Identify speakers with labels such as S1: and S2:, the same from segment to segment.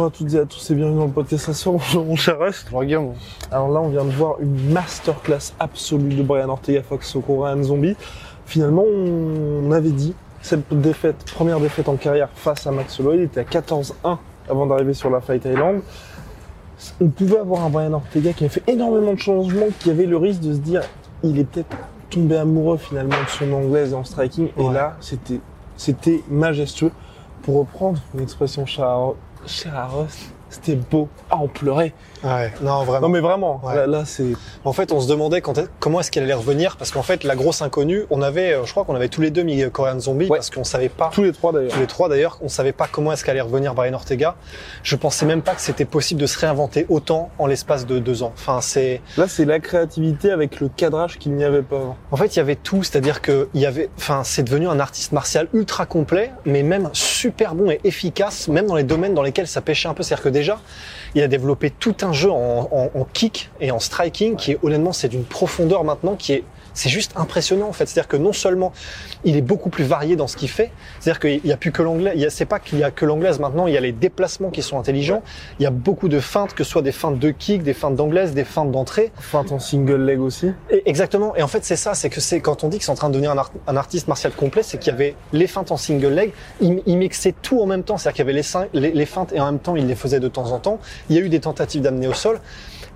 S1: Bonjour à toutes et à tous et bienvenue dans le podcast. Bonjour mon cher.
S2: Regarde,
S1: Alors là, on vient de voir une masterclass absolue de Brian Ortega Fox au Korean Zombie. Finalement, on avait dit cette défaite, première défaite en carrière face à Max Holloway, il était à 14-1 avant d'arriver sur la Fight Island. On pouvait avoir un Brian Ortega qui avait fait énormément de changements, qui avait le risque de se dire, il est peut-être tombé amoureux finalement de son anglaise en striking. Et là, c'était, c'était majestueux. Pour reprendre une expression chère à- chère à Russ, c'était beau à en pleurer.
S2: ouais, non vraiment.
S1: Non mais vraiment,
S2: Ouais.
S1: là, là, c'est
S2: En fait, on se demandait quand comment est-ce qu'elle allait revenir parce qu'en fait, la grosse inconnue, on avait, euh, je crois qu'on avait tous les deux mis euh, Korean Zombie
S1: Ouais.
S2: parce qu'on savait pas.
S1: tous les trois d'ailleurs.
S2: Tous les trois d'ailleurs, on savait pas comment est-ce qu'allait revenir Brian Ortega. Je pensais même pas que c'était possible de se réinventer autant en l'espace de deux ans. Enfin, c'est,
S1: Là, c'est la créativité avec le cadrage qu'il n'y avait pas avant.
S2: en fait, il y avait tout, c'est-à-dire que il y avait, enfin, c'est devenu un artiste martial ultra complet, mais même super bon et efficace, même dans les domaines dans lesquels ça pêchait un peu. C'est-à-dire que il a développé tout un jeu en kick et en striking qui est honnêtement, c'est d'une profondeur maintenant qui est c'est juste impressionnant en fait. C'est-à-dire que non seulement il est beaucoup plus varié dans ce qu'il fait, c'est-à-dire qu'il n'y a plus que l'anglais. Il C'est pas qu'il y a que l'anglaise maintenant. Il y a les déplacements qui sont intelligents. Il y a beaucoup de feintes, que ce soit des feintes de kick, des feintes d'anglaise, des feintes d'entrée.
S1: Feinte en single leg aussi.
S2: Et- Exactement. Et en fait, c'est ça, c'est que c'est quand on dit que c'est en train de devenir un, art- un artiste martial complet, c'est qu'il y avait les feintes en single leg, il, il mixait tout en même temps. C'est-à-dire qu'il y avait les, seins- les, les feintes et en même temps, il les faisait de temps en temps. Il y a eu des tentatives d'amener au sol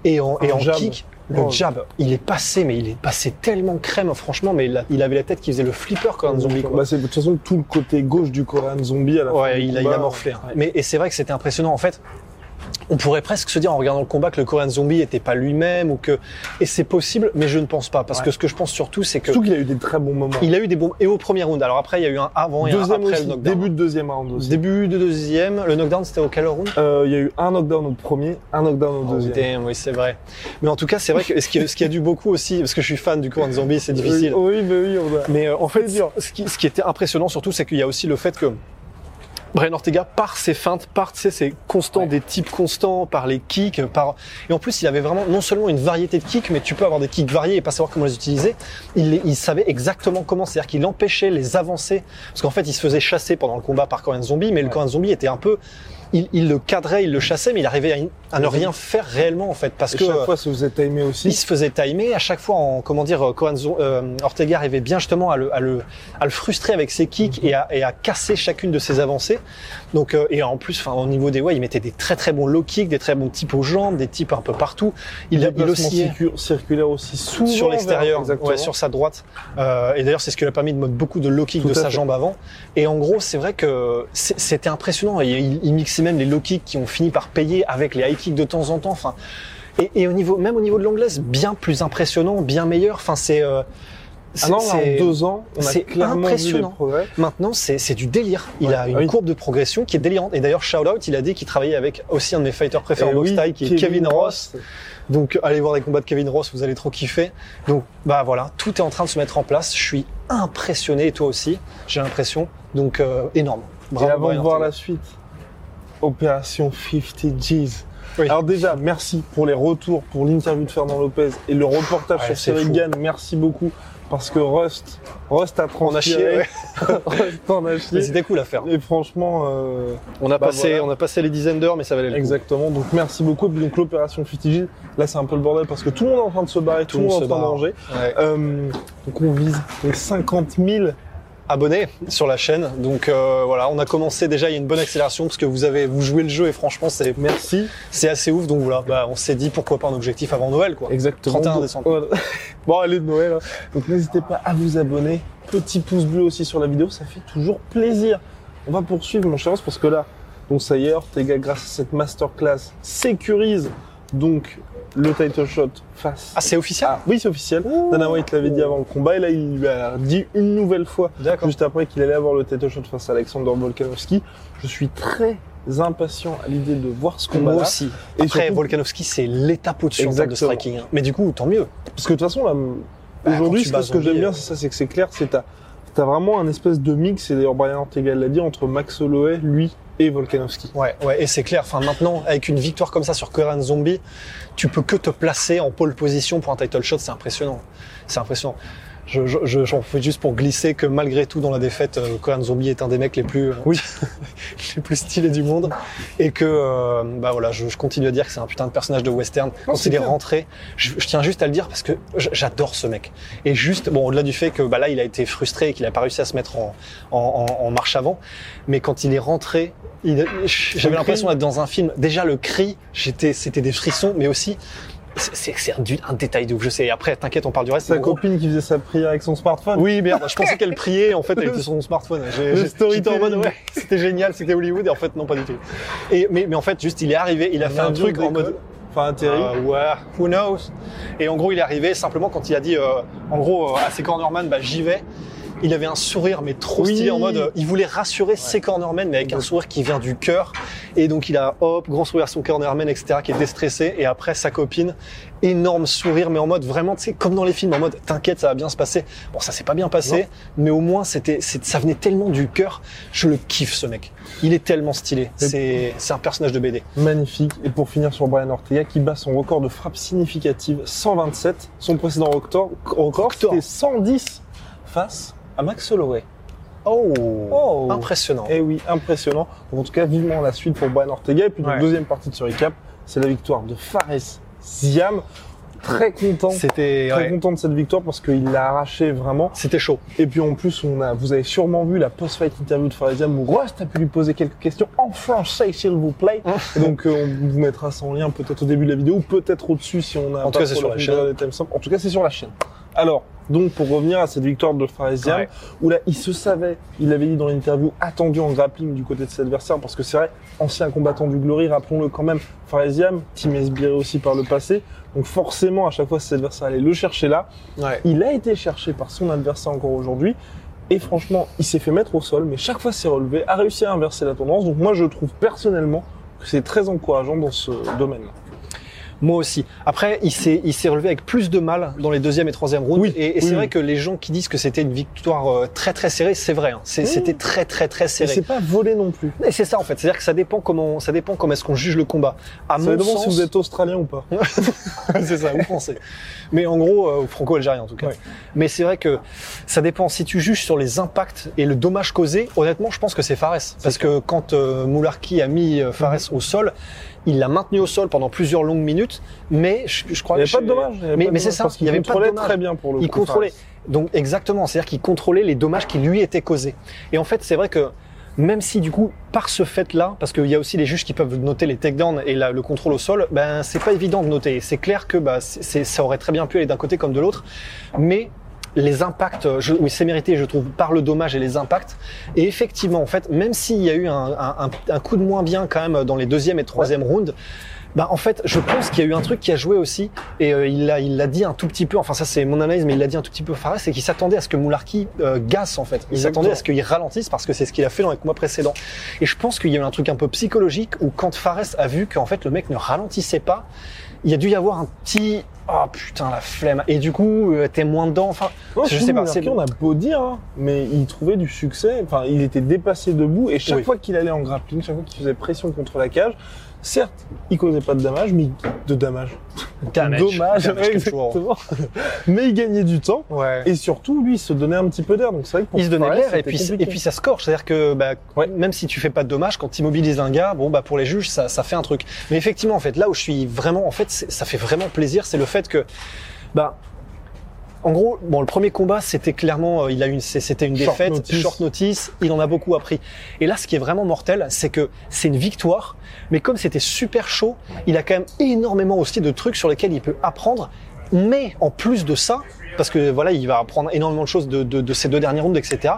S2: et en, et kick. Le
S1: Oh.
S2: jab, il est passé, mais il est passé tellement crème, franchement, mais il, a- il avait la tête qui faisait le flipper un zombie. Quoi.
S1: Bah, c'est de toute façon tout le côté gauche du Korean Zombie à la
S2: Ouais, il a, il a morflé. hein. Mais et c'est vrai que c'était impressionnant. En fait, on pourrait presque se dire en regardant le combat que le Korean Zombie était pas lui-même ou que et c'est possible, mais je ne pense pas parce
S1: Ouais.
S2: que ce que je pense surtout, c'est que
S1: Surtout qu'il a eu des très bons moments.
S2: il a eu des bons et au premier round. Alors après, il y a eu un avant et un
S1: Deuxième
S2: après
S1: aussi,
S2: le knockdown.
S1: début de deuxième round aussi.
S2: Début de deuxième. Le knockdown, c'était au quel round?
S1: Euh, il y a eu un knockdown au premier, un knockdown au
S2: Oh,
S1: deuxième.
S2: damn, oui, c'est vrai. Mais en tout cas, c'est vrai que ce qui, ce qui a dû beaucoup aussi, parce que je suis fan du Korean Zombie, c'est difficile.
S1: Oui, oui, bah oui, on a...
S2: Mais euh, en fait, ce qui, ce qui était impressionnant surtout, c'est qu'il y a aussi le fait que Brian Ortega, par ses feintes, par tu sais, ses constants,
S1: Ouais.
S2: des types constants, par les kicks, par et en plus il avait vraiment non seulement une variété de kicks, mais tu peux avoir des kicks variés et pas savoir comment les utiliser. Il, les- il savait exactement comment, c'est-à-dire qu'il empêchait les avancées, parce qu'en fait il se faisait chasser pendant le combat par Korean Zombie, mais le. Korean Zombie était un peu, il, il le cadrait, il le chassait, mais il arrivait à, à ne rien faire réellement en fait, parce
S1: Et
S2: que
S1: chaque fois, ça vous a timé
S2: il
S1: aussi.
S2: se faisait timer à chaque fois en comment dire euh, Cohen euh, Ortega arrivait bien justement à le, à le, à le frustrer avec ses kicks et, à, et à casser chacune de ses avancées donc euh, et en plus enfin au niveau des ouais il mettait des très très bons low kicks des très bons types aux jambes des types un peu partout il, il
S1: Déplacement
S2: oscillait
S1: circu- circulaire aussi souvent
S2: sur l'extérieur, ouais, sur sa droite. Euh, et d'ailleurs, c'est ce qui lui a permis de mettre beaucoup de low kicks de sa
S1: fait.
S2: jambe avant. Et en gros, c'est vrai que c'était impressionnant. Et il, il mixait même les low kicks qui ont fini par payer avec les high kicks de temps en temps. Enfin, et, et au niveau, même au niveau de l'anglaise, bien plus impressionnant, bien meilleur. Enfin, c'est euh,
S1: Ah non, là,
S2: c'est-
S1: en deux ans, on a
S2: c'est
S1: clairement vu les
S2: impressionnant.
S1: progrès.
S2: Maintenant, c'est du délire. Il
S1: Ouais,
S2: a une
S1: oui.
S2: courbe de progression qui est délirante. Et d'ailleurs, shout out, il a dit qu'il travaillait avec aussi un de mes fighters préférés
S1: Et
S2: en boxe
S1: oui,
S2: qui est Kevin Ross.
S1: Ross.
S2: Donc allez voir les combats de Kevin Ross, vous allez trop kiffer. Donc bah voilà, tout est en train de se mettre en place. Je suis impressionné et toi aussi, j'ai l'impression. Donc euh, énorme.
S1: Et
S2: Bravo,
S1: avant de voir la suite, opération 50 G's.
S2: Oui.
S1: Alors déjà, merci pour les retours, pour l'interview de Fernand Lopez et le reportage
S2: Ouais,
S1: sur Cyril. Gann. Merci beaucoup parce que Rust, Rust a
S2: On a
S1: transpiré. Rust en a chié.
S2: c'était cool à faire.
S1: Et franchement, euh,
S2: On a
S1: Bah,
S2: passé,
S1: voilà.
S2: on a passé les dizaines d'heures, mais ça valait le coup.
S1: exactement. Donc merci beaucoup. Et puis donc l'opération Futigil, là c'est un peu le bordel parce que tout le monde est en train de se barrer, tout, le monde est en train de manger.
S2: Ouais.
S1: Euh, donc on vise les 50 000.
S2: Abonnés sur la chaîne. Donc euh, voilà, on a commencé déjà, il y a une bonne accélération parce que vous avez, vous jouez le jeu et franchement c'est,
S1: Merci.
S2: c'est assez ouf. Donc voilà, bah, on s'est dit pourquoi pas un objectif avant Noël quoi.
S1: Exactement.
S2: 31
S1: Donc,
S2: décembre.
S1: voilà. bon, allez de Noël. hein. Donc n'hésitez pas à vous abonner. Petit pouce bleu aussi sur la vidéo, ça fait toujours plaisir. On va poursuivre mon cher parce que là, donc ça y est, Ortega, grâce à cette masterclass, sécurise donc le title shot face.
S2: Ah c'est officiel
S1: Ah, oui, c'est officiel. Dana White l'avait dit avant le combat et là il lui a dit une nouvelle fois
S2: D'accord.
S1: juste après qu'il allait avoir le title shot face à Alexander Volkanovski. Je suis très impatient à l'idée de voir ce
S2: Moi
S1: combat-là.
S2: aussi.
S1: Et
S2: Après,
S1: surtout-
S2: Volkanovski, c'est l'étape au-dessus de striking. hein. Mais du coup, tant mieux.
S1: Parce que de toute façon, là,
S2: Bah,
S1: aujourd'hui, ce que- j'aime bien, c'est ça, c'est que c'est clair, c'est t'as, t'as vraiment un espèce de mix, et d'ailleurs Brian Ortega l'a dit, entre Max Holloway, lui, et Volkanovski.
S2: Ouais, ouais, et c'est clair. Enfin, maintenant, avec une victoire comme ça sur Korean Zombie, tu peux que te placer en pole position pour un title shot. C'est impressionnant. C'est impressionnant. Je, je, je- j'en fais juste pour glisser que malgré tout, dans la défaite, euh, Korean Zombie est un des mecs les plus, euh,
S1: Oui.
S2: les plus stylés du monde. Et que, euh, bah voilà, je, je continue à dire que c'est un putain de personnage de western. Quand il est rentré, je, je tiens juste à le dire parce que j'adore ce mec. Et juste, bon, au-delà du fait que, bah là, il a été frustré et qu'il a pas réussi à se mettre en, en, en- en marche avant. Mais quand il est rentré, il- j'avais l'impression d'être dans un film. Déjà, le cri, j'étais, c'était des frissons, mais aussi, c'est, un, détail de ouf, je sais. Après, t'inquiète, on parle du reste.
S1: Sa
S2: gros-
S1: copine qui faisait sa prière avec son smartphone.
S2: oui, merde, je pensais qu'elle priait, en fait, elle était sur son smartphone. J'étais en mode, ouais, c'était génial, c'était Hollywood, et en fait, non, pas du tout. Et, mais, mais en fait, juste, il est arrivé, il a fait un truc en mode,
S1: Enfin,
S2: euh, ouais, who knows? Et en gros, il est arrivé simplement quand il a dit, euh, en gros, euh, à ses cornermen, bah, j'y vais. Il avait un sourire, mais trop
S1: Oui.
S2: stylé, en mode, euh, il voulait rassurer ses cornermen, mais avec un sourire qui vient du cœur. Et donc, il a, hop, grand sourire à son cornerman, etc., qui est déstressé. Et après, sa copine, énorme sourire, mais en mode vraiment, tu sais, comme dans les films, en mode, t'inquiète, ça va bien se passer. Bon, ça s'est pas bien passé, mais au moins, c'était, c'est- ça venait tellement du cœur. Je le kiffe, ce mec. Il est tellement stylé. C'est, c'est un personnage de BD.
S1: Magnifique. Et pour finir sur Brian Ortega, qui bat son record de frappe significative, 127. Son précédent record, record
S2: Record.
S1: c'était 110 face à Max Holloway.
S2: Oh,
S1: Oh.
S2: impressionnant.
S1: Eh oui, impressionnant. Donc, en tout cas, vivement la suite pour Brian Ortega. Et puis, donc,
S2: Ouais.
S1: deuxième partie de ce recap, c'est la victoire de Fares Ziam. Très content.
S2: C'était,
S1: Très
S2: ouais,
S1: content de cette victoire parce qu'il l'a arraché vraiment.
S2: c'était chaud.
S1: Et puis en plus, on a, vous avez sûrement vu la post-fight interview de Fares Ziam où Rust a pu lui poser quelques questions en français, s'il vous plaît. Donc euh, on vous mettra ça en lien peut-être au début de la vidéo ou peut-être au-dessus si on a
S2: En tout cas, c'est sur la chaîne.
S1: En tout cas, c'est sur la chaîne. Alors, donc pour revenir à cette victoire de Fares Ziam,
S2: Ouais.
S1: où là, il se savait, il avait dit dans l'interview, attendu en grappling du côté de ses adversaires, parce que c'est vrai, ancien combattant du Glory, rappelons-le quand même, Fares Ziam, Team Esbiré aussi par le passé, donc forcément, à chaque fois, ses adversaires allaient le chercher là.
S2: Ouais.
S1: Il a été cherché par son adversaire encore aujourd'hui. Et franchement, il s'est fait mettre au sol, mais chaque fois s'est relevé, a réussi à inverser la tendance. Donc moi, je trouve personnellement que c'est très encourageant dans ce domaine-là.
S2: Moi aussi. Après, il s'est, il s'est relevé avec plus de mal dans les deuxième et troisième rounds.
S1: Oui,
S2: et, et
S1: oui,
S2: c'est
S1: oui.
S2: vrai que les gens qui disent que c'était une victoire euh, très très serrée, c'est vrai. hein. C'était très très très
S1: Et
S2: serré.
S1: c'est pas volé non plus.
S2: Et c'est ça en fait. C'est-à-dire que ça dépend comment, ça dépend comment est-ce qu'on juge le combat. À
S1: Ça
S2: mon
S1: dépend
S2: sens,
S1: si vous êtes australien ou pas.
S2: c'est ça, ou français. Mais en gros, euh, franco-algérien en tout cas.
S1: Ouais.
S2: Mais c'est vrai que ça dépend. Si tu juges sur les impacts et le dommage causé, honnêtement, je pense que c'est Fares. Parce que quand euh, Moularki a mis euh, Fares
S1: Mhm.
S2: au sol, il l'a maintenu au sol pendant plusieurs longues minutes, mais je, je crois
S1: Il n'y
S2: que
S1: avait pas de dommage. il
S2: Mais- c'est ça, il y avait pas de
S1: contrôlait
S2: dommage.
S1: très bien pour le
S2: il
S1: coup,
S2: contrôlait.
S1: Fares.
S2: Donc exactement, c'est-à-dire qu'il contrôlait les dommages qui lui étaient causés. Et en fait, c'est vrai que même si du coup, par ce fait-là, parce qu'il y a aussi les juges qui peuvent noter les takedowns et la- le contrôle au sol, ben c'est pas évident de noter. C'est clair que bah, ça aurait très bien pu aller d'un côté comme de l'autre, mais les impacts, je, oui, c'est mérité, je trouve, par le dommage et les impacts. Et effectivement, en fait, même s'il y a eu un, un- un- coup de moins bien quand même dans les deuxième et troisième rounds, bah en fait, je pense qu'il y a eu un truc qui a joué aussi, et euh, il l'a il l'a dit un tout petit peu. Enfin, ça c'est mon analyse, mais il l'a dit un tout petit peu Fares, c'est qu'il s'attendait à ce que Moularki euh, gasse en fait. Il s'attendait à ce qu'il ralentisse parce que c'est ce qu'il a fait dans les combats précédents. Et je pense qu'il y a eu un truc un peu psychologique où quand Fares a vu qu'en fait le mec ne ralentissait pas, il y a dû y avoir un petit oh putain la flemme. Et du coup, euh, t'es moins dedans. Enfin,
S1: Non,
S2: je sais pas. C'est-
S1: on a beau dire, hein, mais il trouvait du succès. Enfin, il était dépassé debout et chaque
S2: Oui.
S1: fois qu'il allait en grappling, chaque fois qu'il faisait pression contre la cage, certes, il causait pas de damage, mais de. Damage. Dommage,
S2: Damage control.
S1: exactement. mais il gagnait du temps.
S2: Ouais.
S1: Et surtout, lui, il se donnait un petit peu d'air. Donc c'est vrai que pour
S2: il se donnait l'air et puis,
S1: compliqué.
S2: et puis ça score. C'est-à-dire que bah,
S1: Ouais.
S2: même si tu fais pas de dommages, quand tu immobilises un gars, bon bah pour les juges ça, ça fait un truc. Mais effectivement en fait là où je suis vraiment en fait c'est- ça fait vraiment plaisir, c'est le fait que bah en gros bon le premier combat c'était clairement euh, il a une c'était une
S1: Short
S2: défaite
S1: notice.
S2: short notice, il en a beaucoup appris. Et là ce qui est vraiment mortel c'est que c'est une victoire, mais comme c'était super chaud, il a quand même énormément aussi de trucs sur lesquels il peut apprendre. Mais en plus de ça, parce que voilà, il va apprendre énormément de choses de, de, de ces deux dernières rounds, etc.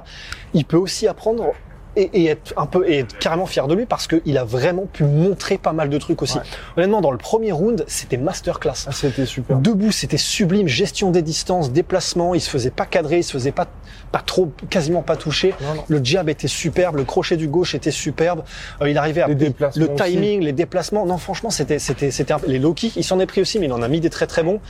S2: Il peut aussi apprendre et, et être un peu et être carrément fier de lui parce qu'il a vraiment pu montrer pas mal de trucs aussi.
S1: Ouais.
S2: Honnêtement, dans le premier round, c'était masterclass.
S1: Ah, c'était super.
S2: Debout, c'était sublime, gestion des distances, déplacement, il se faisait pas cadrer, il se faisait pas, pas trop, quasiment pas toucher.
S1: Non, non.
S2: Le jab était superbe, le crochet du gauche était superbe. Euh, il arrivait à
S1: Les
S2: le
S1: aussi.
S2: timing, les déplacements. Non, franchement, c'était, c'était, c'était un- les low kicks. Il s'en est pris aussi, mais il en a mis des très très bons.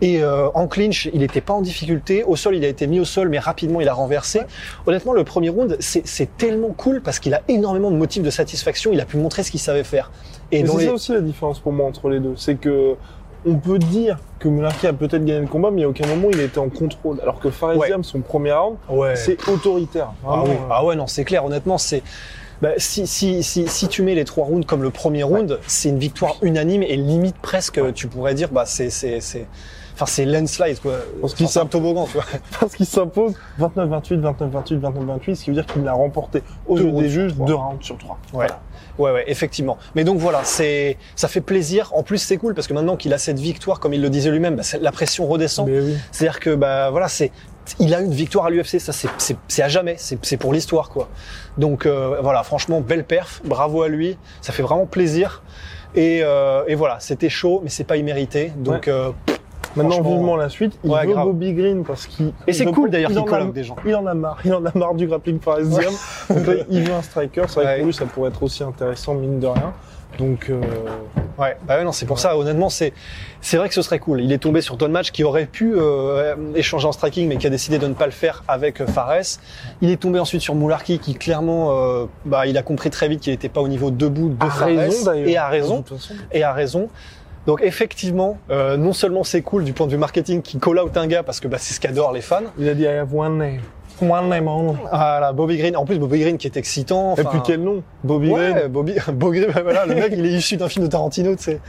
S2: Et euh, en clinch, il n'était pas en difficulté. Au sol, il a été mis au sol, mais rapidement, il a renversé. Honnêtement, le premier round, c'est, c'est cool parce qu'il a énormément de motifs de satisfaction. Il a pu montrer ce qu'il savait faire. Et
S1: c'est
S2: les...
S1: ça aussi la différence pour moi entre les deux. C'est que on peut dire que Mullarky a peut-être gagné le combat, mais à aucun moment il été en contrôle. Alors que Faresiam, son premier round,
S2: ouais.
S1: c'est autoritaire.
S2: Ah, oui.
S1: euh,
S2: ah ouais, non, c'est clair. Honnêtement, c'est bah, si, si, si, si tu mets les trois rounds comme le premier round, c'est une victoire unanime et limite presque, tu pourrais dire, bah c'est c'est c'est, enfin c'est landslide quoi.
S1: Parce qu'il
S2: Enfin, c'est un toboggan, tu vois.
S1: Parce qu'il s'impose 29-28, 29-28, 29-28, ce qui veut dire qu'il l'a remporté aux
S2: Deux
S1: des juges deux rounds sur trois.
S2: Ouais. Ouais, ouais, effectivement. Mais donc voilà, c'est, ça fait plaisir. En plus, c'est cool parce que maintenant qu'il a cette victoire, comme il le disait lui-même, bah, la pression redescend.
S1: Oui.
S2: C'est-à-dire que bah voilà, c'est il a une victoire à l'UFC, ça c'est c'est c'est à jamais, c'est c'est pour l'histoire quoi. Donc euh, voilà, franchement belle perf, bravo à lui, ça fait vraiment plaisir. Et, euh, et voilà, c'était chaud, mais c'est pas immérité. Donc euh,
S1: Maintenant, vivement la suite. Il
S2: ouais,
S1: veut
S2: grave.
S1: Bobby Green parce qu'il.
S2: et c'est cool d'ailleurs
S1: il
S2: qu'il colloque des gens.
S1: Il en a marre. Il en a marre du grappling. Donc là, il veut un striker. C'est vrai
S2: Ouais.
S1: que pour lui, ça pourrait être aussi intéressant, mine de rien. Donc, euh,
S2: Ouais, bah ouais, non, c'est pour ça. Honnêtement, c'est c'est vrai que ce serait cool. Il est tombé sur Don Match qui aurait pu euh, échanger en striking, mais qui a décidé de ne pas le faire avec euh, Fares. Il est tombé ensuite sur Moularki, qui clairement, euh, bah, il a compris très vite qu'il n'était pas au niveau debout de
S1: à
S2: Fares,
S1: raison
S2: et à raison. Et a raison. Donc effectivement, euh, non seulement c'est cool du point de vue marketing qui call out un gars parce que bah, c'est ce qu'adorent les fans.
S1: Il a dit I have one name. One name only.
S2: Ah là, Bobby Green. En plus, Bobby Green qui est excitant.
S1: Et puis quel nom? Bobby
S2: Ouais,
S1: Green.
S2: Bobby, Bobby Green, voilà, le mec, il est issu d'un film de Tarantino, tu sais.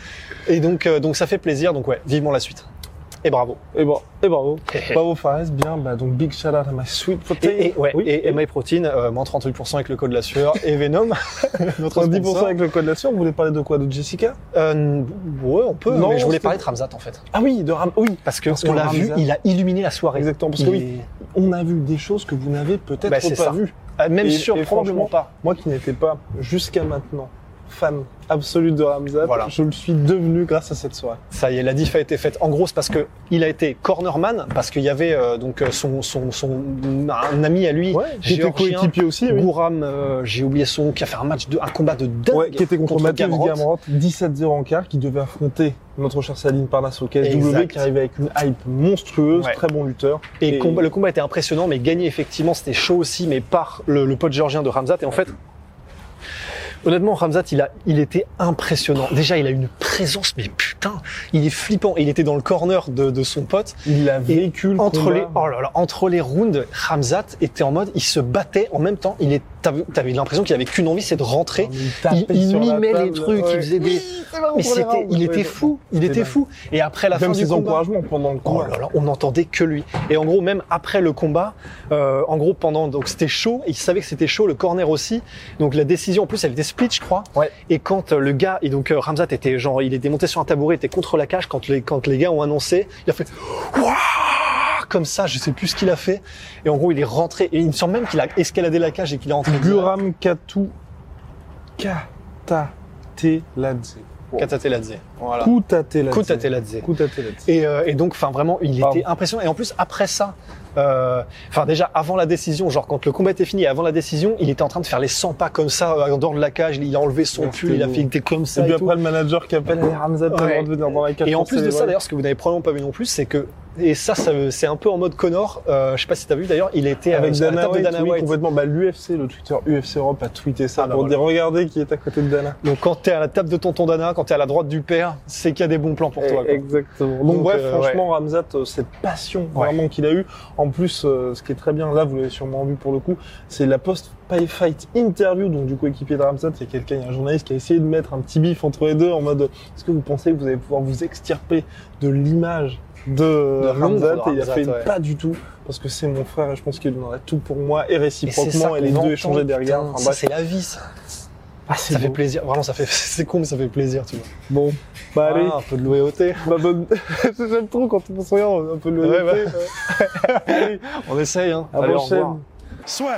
S2: Et donc, euh, donc ça fait plaisir. Donc ouais, vivement la suite. Et bravo.
S1: Et, bon, et bravo. Bravo Fares, bien. Bah, donc, big shout out à my sweet protein.
S2: Et, et, ouais,
S1: oui,
S2: et, MI Protein, euh, moins 38% avec le code de la sueur. Et Venom, notre
S1: 10%
S2: sponsor.
S1: avec le code de la sueur. Vous voulez parler de quoi De Jessica?
S2: Euh, ouais, on peut.
S1: Non,
S2: mais je voulais parler de Ramzat en fait.
S1: Ah oui, de Ram. Oui,
S2: Parce que
S1: Parce
S2: on l'a vu, il a illuminé la soirée.
S1: exactement. Parce que oui, on a vu des choses que vous n'avez peut-être
S2: Bah,
S1: pas vues.
S2: euh, Même
S1: Et- et
S2: pas.
S1: Moi qui n'étais pas jusqu'à maintenant fan absolu de Ramzat,
S2: Voilà.
S1: je le suis devenu grâce à cette soirée.
S2: Ça y est, la diff a été faite. En gros, c'est parce que il a été cornerman, parce qu'il y avait euh, donc euh, son, son, son un ami à lui,
S1: Ouais, qui était coéquipier aussi, oui.
S2: Gouram, euh, j'ai oublié son, nom, qui a fait un match de, un combat de dingue
S1: Ouais, qui était contre, Mathieu
S2: Gamrot.
S1: Gamrot, 17-0 en quart, qui devait affronter notre cher Saline Parnasse au KSW, qui arrivait avec une hype monstrueuse,
S2: Ouais.
S1: très bon lutteur.
S2: Et, combat- le combat était impressionnant, mais gagné effectivement, c'était chaud aussi, mais par le, le pote géorgien de Ramzat. Et en fait, honnêtement, Ramzat, il a, il était impressionnant. Déjà, il a une présence, mais putain, il est flippant. Il était dans le corner de, de son pote.
S1: il a vécu le
S2: Entre
S1: combat.
S2: les, oh là là, entre les rounds, Ramzat était en mode, il se battait en même temps. Il est, t'avais, l'impression qu'il avait qu'une envie, c'est de rentrer.
S1: Il,
S2: Il, il
S1: la
S2: mimait les trucs,
S1: ouais.
S2: il faisait des, mais c'était, il était fou, il était fou. Et après la fin
S1: Même
S2: du
S1: ses
S2: combat,
S1: encouragements pendant le
S2: Oh
S1: combat.
S2: là là, on n'entendait que lui. Et en gros, même après le combat, euh, en gros, pendant, donc c'était chaud, et il savait que c'était chaud, le corner aussi. Donc la décision, en plus, elle était split, je crois.
S1: Ouais.
S2: Et quand euh, le gars, et donc euh, Ramzat était genre, il était monté sur un tabouret, il était contre la cage, quand les, quand les gars ont annoncé, il a fait, comme ça, je sais plus ce qu'il a fait. Et en gros, il est rentré, et il me semble même qu'il a escaladé la cage et qu'il est rentré.
S1: Guram Katu Katateladze.
S2: Katateladze. Voilà.
S1: Koutateladze.
S2: Koutateladze.
S1: Koutateladze.
S2: Et, euh, et donc, enfin vraiment, il
S1: Pardon.
S2: était impressionnant. Et en plus, après ça, Euh, Enfin déjà avant la décision, genre quand le combat était fini, avant la décision, il était en train de faire les 100 pas comme ça euh, en dehors de la cage. Il a enlevé son pull, il a fait il était comme ça.
S1: Et puis
S2: et tout.
S1: après, le manager qui appelle le
S2: Ouais.
S1: de venir dans la cage.
S2: Et en plus de ça, d'ailleurs, ce que vous n'avez probablement pas vu non plus, c'est que et ça, ça c'est un peu en mode Connor. Euh, je sais pas si t'as vu d'ailleurs, il était
S1: Avec
S2: euh, sur la
S1: Dana
S2: table
S1: White,
S2: de Dana
S1: oui,
S2: White.
S1: complètement. Bah, l'UFC, le Twitter UFC Europe a tweeté ça
S2: Ah, bah
S1: pour
S2: voilà.
S1: dire regardez qui est à côté de Dana.
S2: Donc quand t'es à la table de tonton Dana, quand t'es à la droite du père, c'est qu'il y a des bons plans pour toi. quoi.
S1: Exactement. Donc,
S2: Donc,
S1: bref,
S2: euh,
S1: franchement, Ramzat, euh, cette passion
S2: Ouais.
S1: vraiment qu'il a eu. En plus, euh, ce qui est très bien, là, vous l'avez sûrement vu pour le coup, c'est la post-fight interview. Donc du coup, équipier de Ramzat, il y a quelqu'un, il y a un journaliste qui a essayé de mettre un petit bif entre les deux en mode est-ce que vous pensez que vous allez pouvoir vous extirper de l'image de, Ramzat
S2: de
S1: Et il a
S2: Ramzat,
S1: fait
S2: ouais.
S1: pas du tout parce que c'est mon frère et je pense qu'il donnerait tout pour moi et réciproquement et, les deux échanger
S2: putain,
S1: Enfin,
S2: c'est la vie, ça.
S1: Ah,
S2: Ça fait plaisir. Vraiment, ça fait. C'est con, mais ça fait plaisir, tu vois.
S1: Bon, bah allez.
S2: Un peu de loyauté.
S1: Bah, bonne... J'aime trop quand on se regarde un peu
S2: Ouais,
S1: loyauté. Allez,
S2: On essaye, hein.
S1: à la prochaine.
S3: Soit.